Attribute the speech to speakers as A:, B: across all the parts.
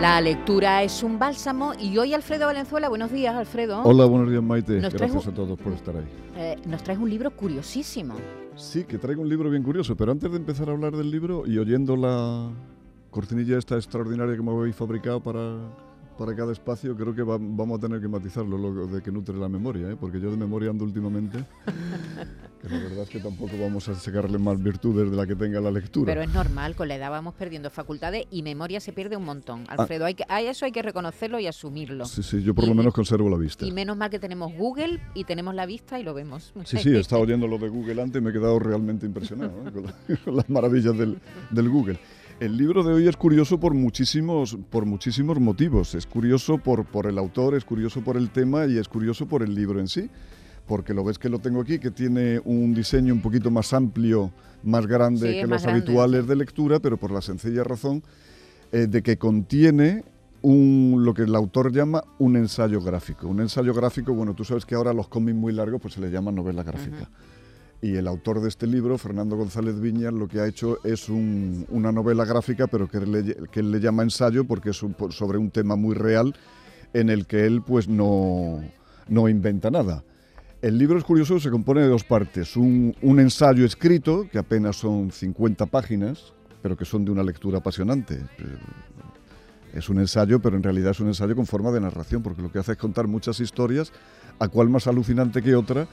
A: La lectura es un bálsamo y hoy Alfredo Valenzuela, buenos días Alfredo.
B: Hola, buenos días Maite, gracias a todos por estar ahí.
A: Eh, nos traes un libro curiosísimo.
B: Sí, que traigo un libro bien curioso, pero antes de empezar a hablar del libro y oyendo la cortinilla esta extraordinaria que me habéis fabricado para para cada espacio, creo que vamos a tener que matizarlo, lo de que nutre la memoria, ¿eh? porque yo de memoria ando últimamente, que la verdad es que tampoco vamos a sacarle más virtudes de la que tenga la lectura.
A: Pero es normal, con la edad vamos perdiendo facultades y memoria se pierde un montón. Ah. Alfredo, hay que, a eso hay que reconocerlo y asumirlo.
B: Sí, sí, yo por lo menos conservo la vista.
A: Y menos mal que tenemos Google y tenemos la vista y lo vemos.
B: Sí, sí, he estado oyendo lo de Google antes y me he quedado realmente impresionado ¿eh? con, las maravillas del, del Google. El libro de hoy es curioso por muchísimos, por muchísimos motivos. Es curioso por, por el autor, es curioso por el tema y es curioso por el libro en sí. Porque lo ves que lo tengo aquí, que tiene un diseño un poquito más amplio, más grande que los habituales de lectura, pero por la sencilla razón eh, de que contiene un, lo que el autor llama un ensayo gráfico. Un ensayo gráfico, bueno, tú sabes que ahora los cómics muy largos pues se le llama novela gráfica. Y el autor de este libro, Fernando González Viñas, lo que ha hecho es una novela gráfica, pero que, él le llama ensayo porque es sobre un tema muy real en el que él pues no, no inventa nada. El libro es curioso, se compone de dos partes. Un, un, ensayo escrito, que apenas son 50 páginas, pero que son de una lectura apasionante. Eh, es un ensayo, pero en realidad es un ensayo con forma de narración, porque lo que hace es contar muchas historias, a cual más alucinante que otra,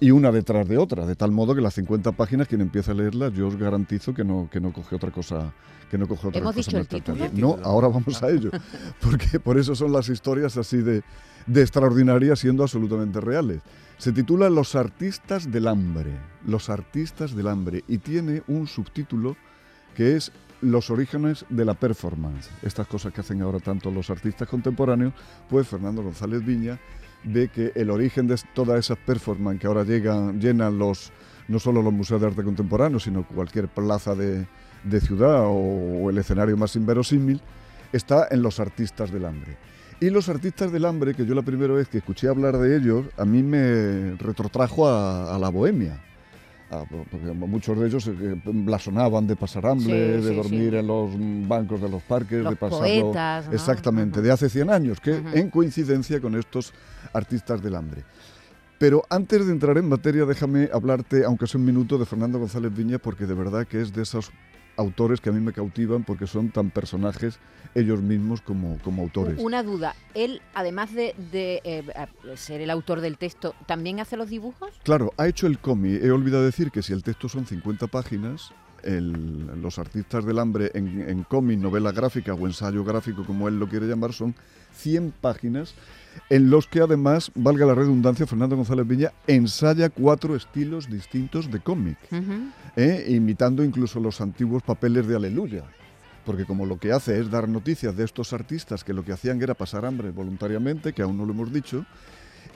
B: y una detrás de otra, de tal modo que las 50 páginas, quien empieza a leerlas, yo os garantizo que no, que no coge otra cosa. Que no coge otra
A: ¿Hemos
B: cosa
A: dicho el título?
B: No, ahora vamos a ello, porque por eso son las historias así de, de extraordinarias siendo absolutamente reales. Se titula Los artistas del hambre, los artistas del hambre, y tiene un subtítulo que es los orígenes de la performance. Estas cosas que hacen ahora tanto los artistas contemporáneos, pues Fernando González Viña ve que el origen de todas esas performances que ahora llegan, llenan los, no solo los museos de arte contemporáneo, sino cualquier plaza de, ciudad o, el escenario más inverosímil, está en los artistas del hambre. Y los artistas del hambre, que yo la primera vez que escuché hablar de ellos, a mí me retrotrajo a la bohemia Ah, porque muchos de ellos eh, blasonaban de pasar hambre, de dormir en los bancos de los parques, de pasarlo exactamente, de hace 100 años, que en coincidencia con estos artistas del hambre. Pero antes de entrar en materia, déjame hablarte, aunque sea un minuto, de Fernando González Viña, porque de verdad que es de esos autores que a mí me cautivan porque son tan personajes ellos mismos como, como autores.
A: Una duda, él además de, eh, ser el autor del texto, ¿también hace los dibujos?
B: Claro, ha hecho el cómic. He olvidado decir que si el texto son 50 páginas, los artistas del hambre en, en cómic, novela gráfica o ensayo gráfico, como él lo quiere llamar, son 100 páginas en los que además, valga la redundancia, Fernando González Viña ensaya cuatro estilos distintos de cómic, ¿eh? imitando incluso los antiguos papeles de Aleluya. Porque como lo que hace es dar noticias de estos artistas que lo que hacían era pasar hambre voluntariamente, que aún no lo hemos dicho,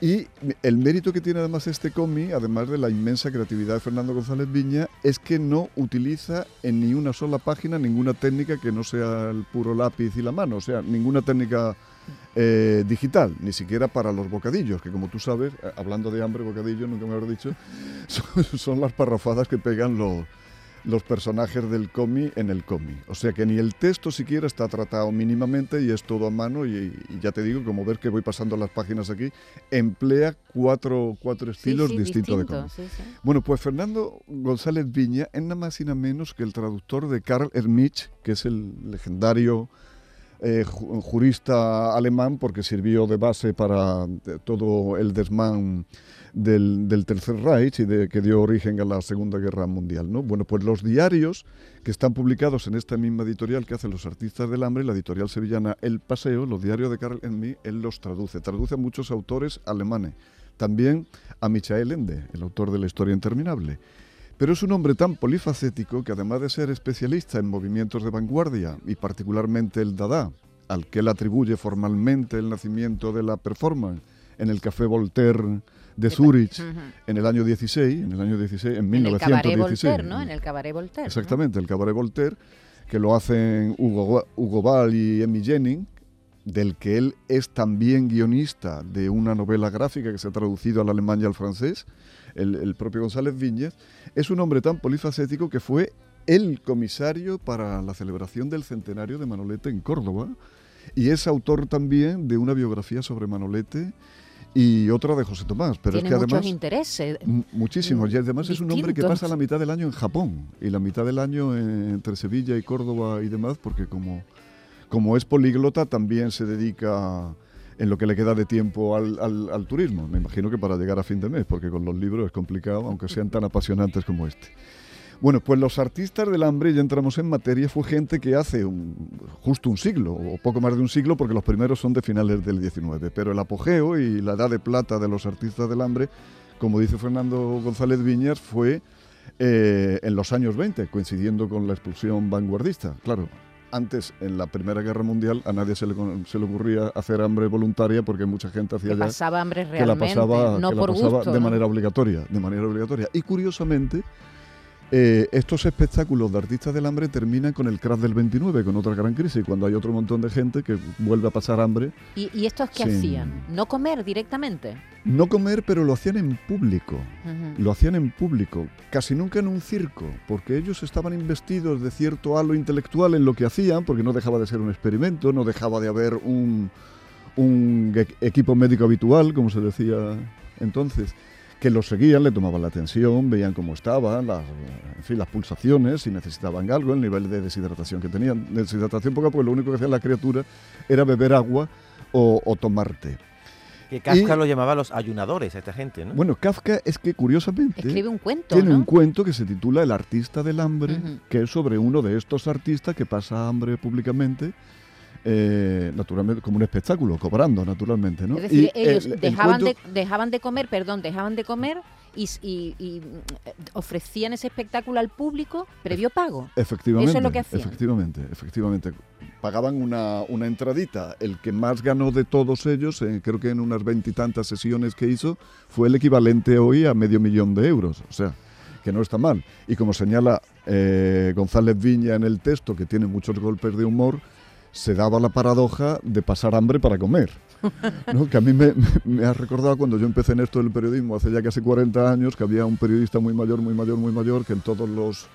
B: y el mérito que tiene además este cómic, además de la inmensa creatividad de Fernando González Viña, es que no utiliza en ni una sola página ninguna técnica que no sea el puro lápiz y la mano, o sea, ninguna técnica eh, digital, ni siquiera para los bocadillos, que como tú sabes, eh, hablando de hambre, bocadillo, nunca me habrás dicho, son, las parrafadas que pegan los, los personajes del cómic en el cómic. O sea que ni el texto siquiera está tratado mínimamente y es todo a mano y, ya te digo, como ver que voy pasando las páginas aquí, emplea cuatro, cuatro estilos distintos de cómic. bueno, pues Fernando González Viña es nada más y nada menos que el traductor de Karl Hermich, que es el legendario eh, jurista alemán porque sirvió de base para eh, todo el desmán del, Tercer Reich y de, que dio origen a la Segunda Guerra Mundial. ¿no? Bueno, pues los diarios que están publicados en esta misma editorial que hacen los artistas del hambre, la editorial sevillana El Paseo, los diarios de Karl Enmi, él los traduce. Traduce a muchos autores alemanes. También a Michael Ende, el autor de La Historia Interminable. Pero es un hombre tan polifacético que además de ser especialista en movimientos de vanguardia y particularmente el Dada, al que él atribuye formalmente el nacimiento de la performance en el Café Voltaire de Zurich en el año 16, en el año 16, en 1916. En el Cabaret
A: Voltaire, ¿no? En el Cabaret Voltaire.
B: Exactamente, el Cabaret Voltaire, que lo hacen Hugo, Hugo Ball y Emmy Jennings, del que él es también guionista de una novela gráfica que se ha traducido al alemán y al francés, el, propio González Viñez, es un hombre tan polifacético que fue el comisario para la celebración del centenario de Manolete en Córdoba y es autor también de una biografía sobre Manolete y otra de José Tomás. Pero
A: Tiene
B: es que además.
A: muchos intereses.
B: Muchísimos. Y además es un hombre que pasa la mitad del año en Japón y la mitad del año entre Sevilla y Córdoba y demás, porque como, como es políglota también se dedica en lo que le queda de tiempo al, al turismo. Me imagino que para llegar a fin de mes, porque con los libros es complicado, aunque sean tan apasionantes como este. Bueno, pues los artistas del hambre, ya entramos en materia, fue gente que hace justo un siglo, o poco más de un siglo, porque los primeros son de finales del 19. Pero el apogeo y la edad de plata de los artistas del hambre, como dice Fernando González Viñas, fue eh, en los años 20, coincidiendo con la expulsión vanguardista. Claro, antes, en la Primera Guerra Mundial, a nadie se le, se le ocurría hacer hambre voluntaria porque mucha gente hacía
A: que
B: ya
A: pasaba hambre realmente,
B: que la pasaba,
A: no
B: que
A: por
B: la pasaba
A: gusto,
B: de
A: ¿no?
B: manera obligatoria, de manera obligatoria. Y curiosamente, eh, estos espectáculos de artistas del hambre terminan con el crash del 29, con otra gran crisis, cuando hay otro montón de gente que vuelve a pasar hambre.
A: ¿Y, y estos qué hacían? ¿No comer directamente?
B: No comer, pero lo hacían en público. Lo hacían en público, casi nunca en un circo, porque ellos estaban investidos de cierto halo intelectual en lo que hacían, porque no dejaba de ser un experimento, no dejaba de haber un, un e- equipo médico habitual, como se decía entonces, que los seguían, le tomaban la atención, veían cómo estaban, las, en fin, las pulsaciones, si necesitaban algo, el nivel de deshidratación que tenían. Deshidratación poca, porque lo único que hacían las criaturas era beber agua o, o tomar té.
C: Que Kafka
B: Y-
C: lo llamaba los ayunadores a esta gente, ¿no?
B: Bueno, Kafka es que curiosamente...
A: Escribe un cuento,
B: Tiene
A: ¿no?
B: un cuento que se titula El artista del hambre, que es sobre uno de estos artistas que pasa hambre públicamente, eh, naturalmente, como un espectáculo, cobrando, naturalmente. ¿no?
A: Es decir,
B: Y
A: ellos
B: el- el
A: dejaban,
B: cuento-
A: de, dejaban de comer, perdón, dejaban de comer y, s- y- y, mm, ofrecían ese espectáculo al público previo pago.
B: Efectivamente,
A: Eso es lo que hacían.
B: efectivamente, efectivamente. Pagaban una, una entradita. El que más ganó de todos ellos, eh, creo que en unas veintitantas sesiones que hizo, fue el equivalente hoy a medio millón de euros. O sea, que no está mal. Y como señala eh, González Viña en el texto, que tiene muchos golpes de humor, se daba la paradoja de pasar hambre para comer. ¿no? Que a mí me, me ha recordado cuando yo empecé en esto del periodismo hace ya casi 40 años, que había un periodista muy mayor, muy mayor, muy mayor, que en todos los,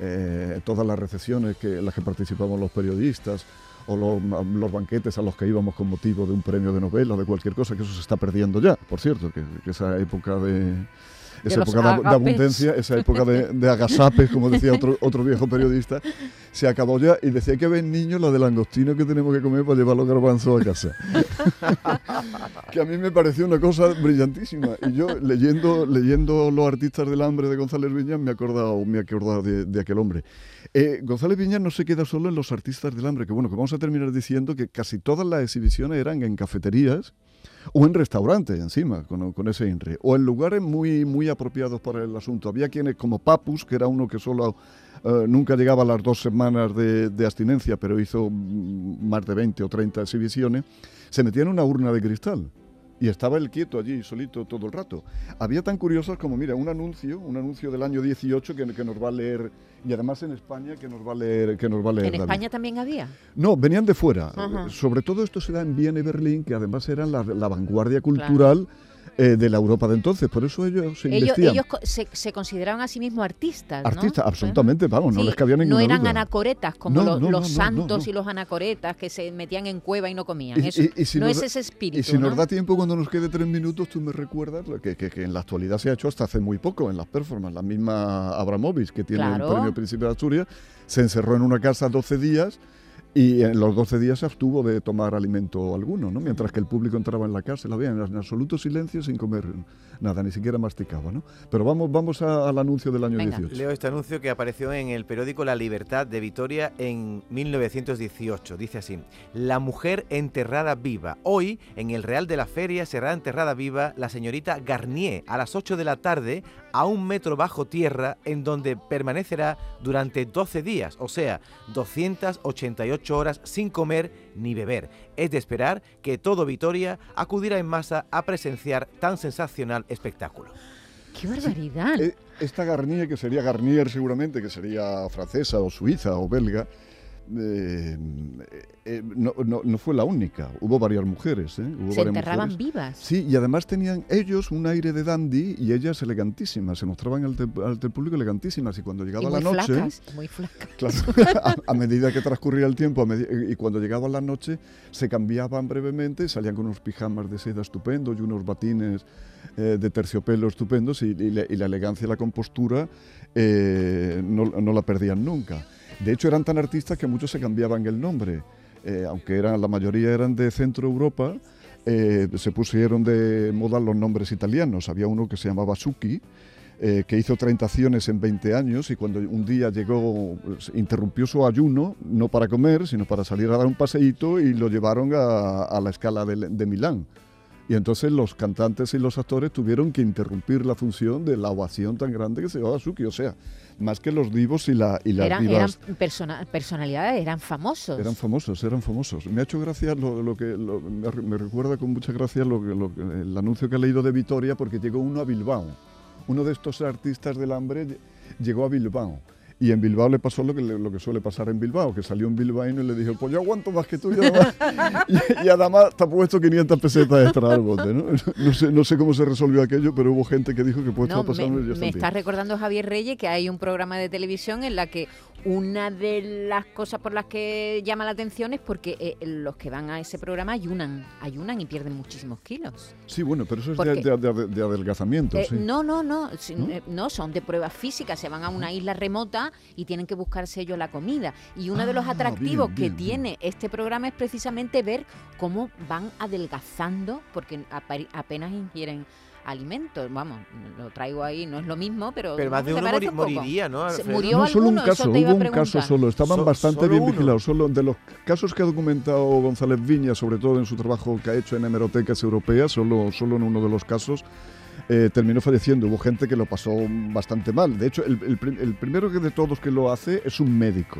B: eh, todas las recepciones que, en las que participamos los periodistas o los, los banquetes a los que íbamos con motivo de un premio de novela o de cualquier cosa, que eso se está perdiendo ya, por cierto, que, que esa época de... Esa época de, de abundancia, esa época de, de agasapes, como decía otro, otro viejo periodista, se acabó ya y decía que ven niños la del langostino que tenemos que comer para llevar los garbanzos a casa. que a mí me pareció una cosa brillantísima. Y yo leyendo, leyendo Los artistas del hambre de González Viñas me he acordado, me he acordado de, de aquel hombre. Eh, González Viñas no se queda solo en los artistas del hambre, que bueno, que vamos a terminar diciendo que casi todas las exhibiciones eran en cafeterías o en restaurantes encima, con, con ese INRE, o en lugares muy, muy apropiados para el asunto. Había quienes, como Papus, que era uno que solo eh, nunca llegaba a las dos semanas de, de abstinencia, pero hizo mm, más de 20 o 30 exhibiciones, se metía en una urna de cristal. Y estaba él quieto allí, solito, todo el rato. Había tan curiosas como, mira, un anuncio, un anuncio del año 18 que, que nos va a leer, y además en España que nos va a leer, que nos va a leer
A: En
B: David.
A: España también había.
B: No, venían de fuera.
A: Ajá.
B: Sobre todo esto se da en Viena y Berlín, que además eran la, la vanguardia cultural eh, de la Europa de entonces. Por eso ellos se
A: Ellos, ellos se, se consideraban a sí mismos artistas, ¿no?
B: Artistas, absolutamente, vamos, no
A: Sí,
B: les cabía ninguna
A: No eran
B: duda.
A: anacoretas como
B: No,
A: los santos y los anacoretas que se metían en cueva y no comían.
B: Y-
A: Eso,
B: y- y si
A: no
B: nos
A: es ese espíritu.
B: Y si nos
A: ¿no?
B: da tiempo, cuando nos quede tres minutos, tú me recuerdas lo que, que- que en la actualidad se ha hecho hasta hace muy poco en las performances. La misma Abramovich, que tiene
A: Claro.
B: el premio Príncipe de Asturias, se encerró en una casa 12 días y en los 12 días se abstuvo de tomar alimento alguno, ¿no? mientras que el público entraba en la casa, la veían en absoluto silencio sin comer nada, ni siquiera masticaba. ¿no? Pero vamos, vamos a- al anuncio del año
A: Venga.
B: 18.
C: Leo este anuncio que apareció en el periódico La Libertad de Vitoria en 1918. Dice así, La mujer enterrada viva. Hoy, en el Real de la Feria, será enterrada viva la señorita Garnier a las 8 de la tarde a un metro bajo tierra en donde permanecerá durante 12 días, o sea, 288 horas sin comer ni beber. Es de esperar que todo Vitoria acudirá en masa a presenciar tan sensacional espectáculo.
A: ¡Qué barbaridad!
B: Eh, esta Garnier, que sería Garnier seguramente, que sería francesa o suiza o belga, eh, eh, no, no, no, fue la única, hubo varias mujeres. ¿eh? Hubo
A: se enterraban vivas.
B: Sí, y además tenían ellos un aire de dandy y ellas elegantísimas, se mostraban al, al público elegantísimas y cuando llegaba
A: y
B: la noche...
A: Flacas, muy flacas.
B: Claro, a, a, medida que transcurría el tiempo y cuando llegaba la noche se cambiaban brevemente, salían con unos pijamas de seda estupendos y unos batines eh, de terciopelo estupendos y, y, la, y, la, elegancia y la compostura no, no la perdían nunca. De hecho, eran tan artistas que muchos se cambiaban el nombre. Eh, aunque eran, la mayoría eran de Centro Europa, eh, se pusieron de moda los nombres italianos. Había uno que se llamaba Suki, eh, que hizo 30 acciones en 20 años y cuando un día llegó, pues, interrumpió su ayuno, no para comer, sino para salir a dar un paseíto y lo llevaron a, a la escala de, de Milán. Y entonces los cantantes y los actores tuvieron que interrumpir la función de la ovación tan grande que se llevaba Suki. O sea, más que los divos y, la, y las
A: eran,
B: divas.
A: Eran persona, personalidades, eran famosos.
B: Eran famosos, eran famosos. Me ha hecho gracia lo, lo que lo, me, me, recuerda con mucha gracia lo, lo, el anuncio que he leído de Vitoria porque llegó uno a Bilbao. Uno de estos artistas del hambre llegó a Bilbao. Y en Bilbao le pasó lo que, lo que suele pasar en Bilbao, que salió un bilbaíno y le dijo, pues yo aguanto más que tú. Y además, y, y además te ha puesto 500 pesetas extra al bote, ¿no? No sé, no sé cómo se resolvió aquello, pero hubo gente que dijo que pues
A: no,
B: pasando
A: me, me está recordando Javier Reyes que hay un programa de televisión en la que una de las cosas por las que llama la atención es porque eh, los que van a ese programa ayunan, ayunan y pierden muchísimos kilos.
B: Sí, bueno, pero eso es de, de, de, de, adelgazamiento.
A: Eh,
B: sí.
A: No, no, no, ¿No? Eh, no, son de pruebas físicas, se van a una isla remota y tienen que buscarse ellos la comida. Y uno ah, de los atractivos bien, bien, que bien. tiene este programa es precisamente ver cómo van adelgazando, porque apenas ingieren alimentos. Vamos, lo traigo ahí, no es lo mismo, pero.
C: Pero más de uno mori moriría, ¿no?
A: Se murió
B: no,
A: alguno,
B: solo un caso, hubo un caso solo. Estaban
C: So,
B: bastante
C: solo
B: bien
C: uno.
B: vigilados. Solo de los casos que ha documentado González Viña, sobre todo en su trabajo que ha hecho en hemerotecas europeas, solo, solo en uno de los casos. Eh, terminó falleciendo. Hubo gente que lo pasó bastante mal. De hecho, el, el, el primero que de todos que lo hace es un médico.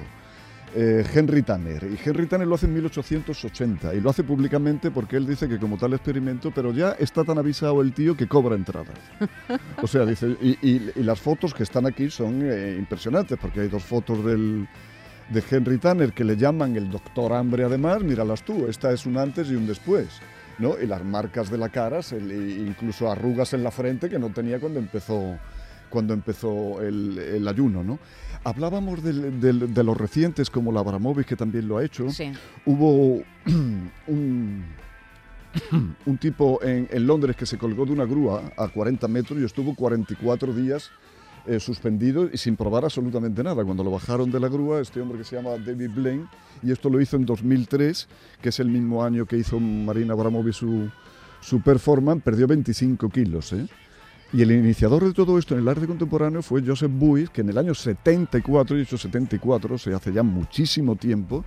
B: Eh, Henry Tanner. Y Henry Tanner lo hace en 1880 y lo hace públicamente porque él dice que como tal experimento, pero ya está tan avisado el tío que cobra entradas. O sea, dice, y, las fotos que están aquí son eh, impresionantes porque hay dos fotos del, de Henry Tanner que le llaman el doctor hambre además, míralas tú, esta es un antes y un después. ¿no? Y las marcas de la cara, incluso arrugas en la frente que no tenía cuando empezó, cuando empezó el, el ayuno. ¿no? Hablábamos de, de, de, los recientes como la Abramovic, que también lo ha hecho.
A: Sí.
B: Hubo un, un tipo en, en, Londres que se colgó de una grúa a 40 metros y estuvo 44 días eh, suspendido y sin probar absolutamente nada. Cuando lo bajaron de la grúa, este hombre que se llama David Blaine, y esto lo hizo en 2003, que es el mismo año que hizo Marina Abramovic su, su performance, perdió 25 kilos. ¿eh? Y el iniciador de todo esto en el arte contemporáneo fue Joseph Beuys, que en el año 74, y hecho 74, se hace ya muchísimo tiempo,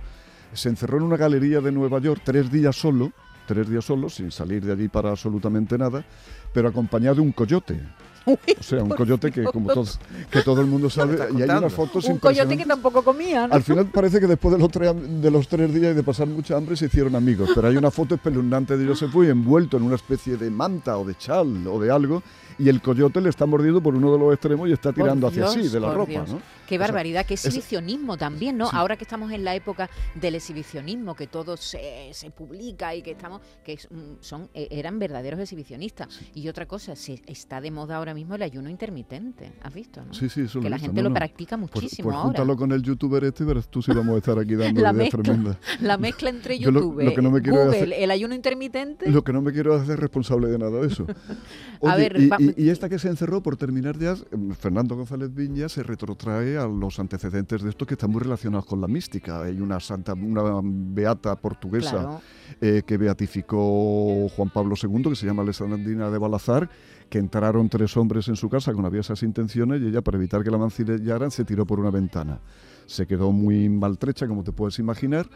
B: se encerró en una galería de Nueva York tres días solo, tres días solo, sin salir de allí para absolutamente nada, pero acompañado de un coyote.
A: Uy,
B: o sea, un coyote que como todos, que todo el mundo sabe, y hay unas fotos
A: Un coyote que tampoco comía, ¿no?
B: Al final parece que después de los, tres, de los tres días y de pasar mucha hambre se hicieron amigos, pero hay una foto espeluznante de Joseph Beuys envuelto en una especie de manta o de chal o de algo, y el coyote le está mordiendo por uno de los extremos y está tirando
A: Dios,
B: hacia sí de la ropa,
A: Dios.
B: ¿no?
A: Qué barbaridad, qué exhibicionismo también, ¿no?
B: Sí.
A: Ahora que estamos en la época del exhibicionismo, que todo se, se publica y que estamos, que son, e, eran verdaderos exhibicionistas. Sí. Y otra cosa, se está de moda ahora mismo el ayuno intermitente, ¿has visto? No?
B: Sí, sí, eso
A: Que
B: lo
A: la
B: visto.
A: gente
B: no,
A: lo
B: no.
A: practica muchísimo
B: pues
A: ahora.
B: júntalo con el youtuber este, verás tú si vamos a estar aquí dando
A: la
B: ideas
A: mezcla,
B: tremendas.
A: La mezcla entre
B: lo-
A: YouTube,
B: lo que no me quiero
A: Google,
B: hacer-
A: el ayuno intermitente.
B: Lo que no me quiero hacer responsable de nada de eso.
A: A ver,
B: y- y esta que se encerró, por terminar ya, eh, Fernando González Viña se retrotrae a los antecedentes de esto que están muy relacionados con la mística. Hay una santa, una beata portuguesa
A: Claro.
B: eh, que beatificó Juan Pablo II, que se llama Alessandrina de Balazar, que entraron tres hombres en su casa con aviesas intenciones y ella, para evitar que la mancillaran, se tiró por una ventana. Se quedó muy maltrecha, como te puedes imaginar,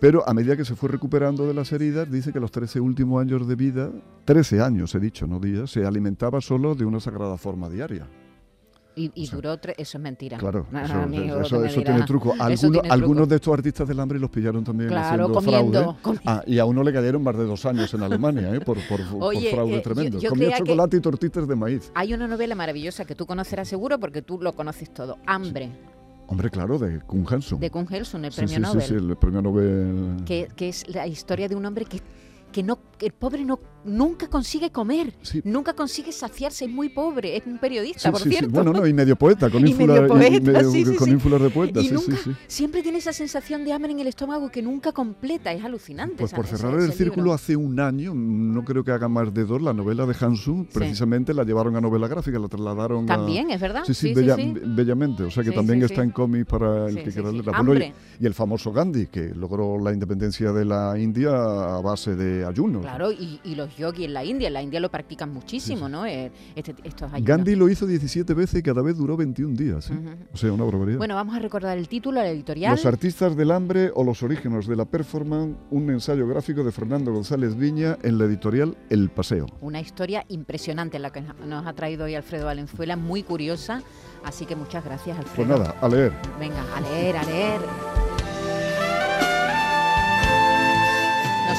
B: Pero a medida que se fue recuperando de las heridas, dice que los 13 últimos años de vida, 13 años he dicho, no días, se alimentaba solo de una sagrada forma diaria.
A: Y, y duró tres, eso es mentira.
B: Claro, eso,
A: amigo,
B: tiene truco. Algunos,
A: tiene truco.
B: algunos de estos artistas del hambre los pillaron también
A: Claro,
B: haciendo
A: comiendo,
B: fraude. Ah, y a uno le cayeron más de dos años en Alemania, ¿eh? por, por, fraude
A: eh,
B: tremendo.
A: yo
B: Comía chocolate y tortitas de maíz.
A: Hay una novela maravillosa que tú conocerás seguro porque tú lo conoces todo. Hambre,
B: Hombre, claro, de Kung Hanson.
A: de Kun Helson, el
B: Sí,
A: premio
B: sí,
A: Nobel.
B: Sí, sí, el premio Nobel.
A: Que, que es la historia de un hombre que, que no, el pobre no nunca consigue comer,
B: Sí.
A: nunca consigue saciarse, es muy pobre, es un periodista,
B: Sí,
A: por
B: sí,
A: cierto.
B: Bueno, no, y medio poeta, con ínfulas de poeta,
A: y
B: sí,
A: nunca, siempre tiene esa sensación de hambre en el estómago que nunca completa, es alucinante.
B: Pues por
A: ese-
B: cerrar
A: ese
B: el círculo,
A: libro.
B: hace un año, no creo que haga más de dos, la novela de Hansu, precisamente la llevaron a novela gráfica, la trasladaron a...
A: También, es verdad.
B: Sí, sí, bella- bellamente. O sea que también está en cómic para el que quiera leerla. Y, y el famoso Gandhi, que logró la independencia de la India a base de ayunos.
A: Claro, y, y los yogis en la India, en la India lo practican muchísimo, ¿no? Eh, este- estos ayunos.
B: Gandhi lo hizo 17 veces y cada vez duró 21 días. ¿eh?
A: Ujú.
B: O sea, una barbaridad.
A: Bueno, vamos a recordar el título, la editorial.
B: Los artistas del hambre o los orígenes de la performance, un ensayo gráfico de Fernando González Viña en la editorial El Paseo.
A: Una historia impresionante la que nos ha traído hoy Alfredo Valenzuela, muy curiosa. Así que muchas gracias,
B: Pues
A: Alfredo.
B: nada, a leer.
A: Venga, a leer, a leer.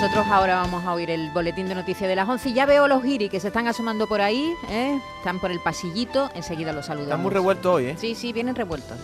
A: Nosotros ahora vamos a oír el boletín de noticias de las 11. y Ya veo los giri que se están asomando por ahí, ¿eh? están por el pasillito. Enseguida los saludamos.
C: Están muy revueltos hoy, ¿eh?
A: Sí, sí, vienen revueltos.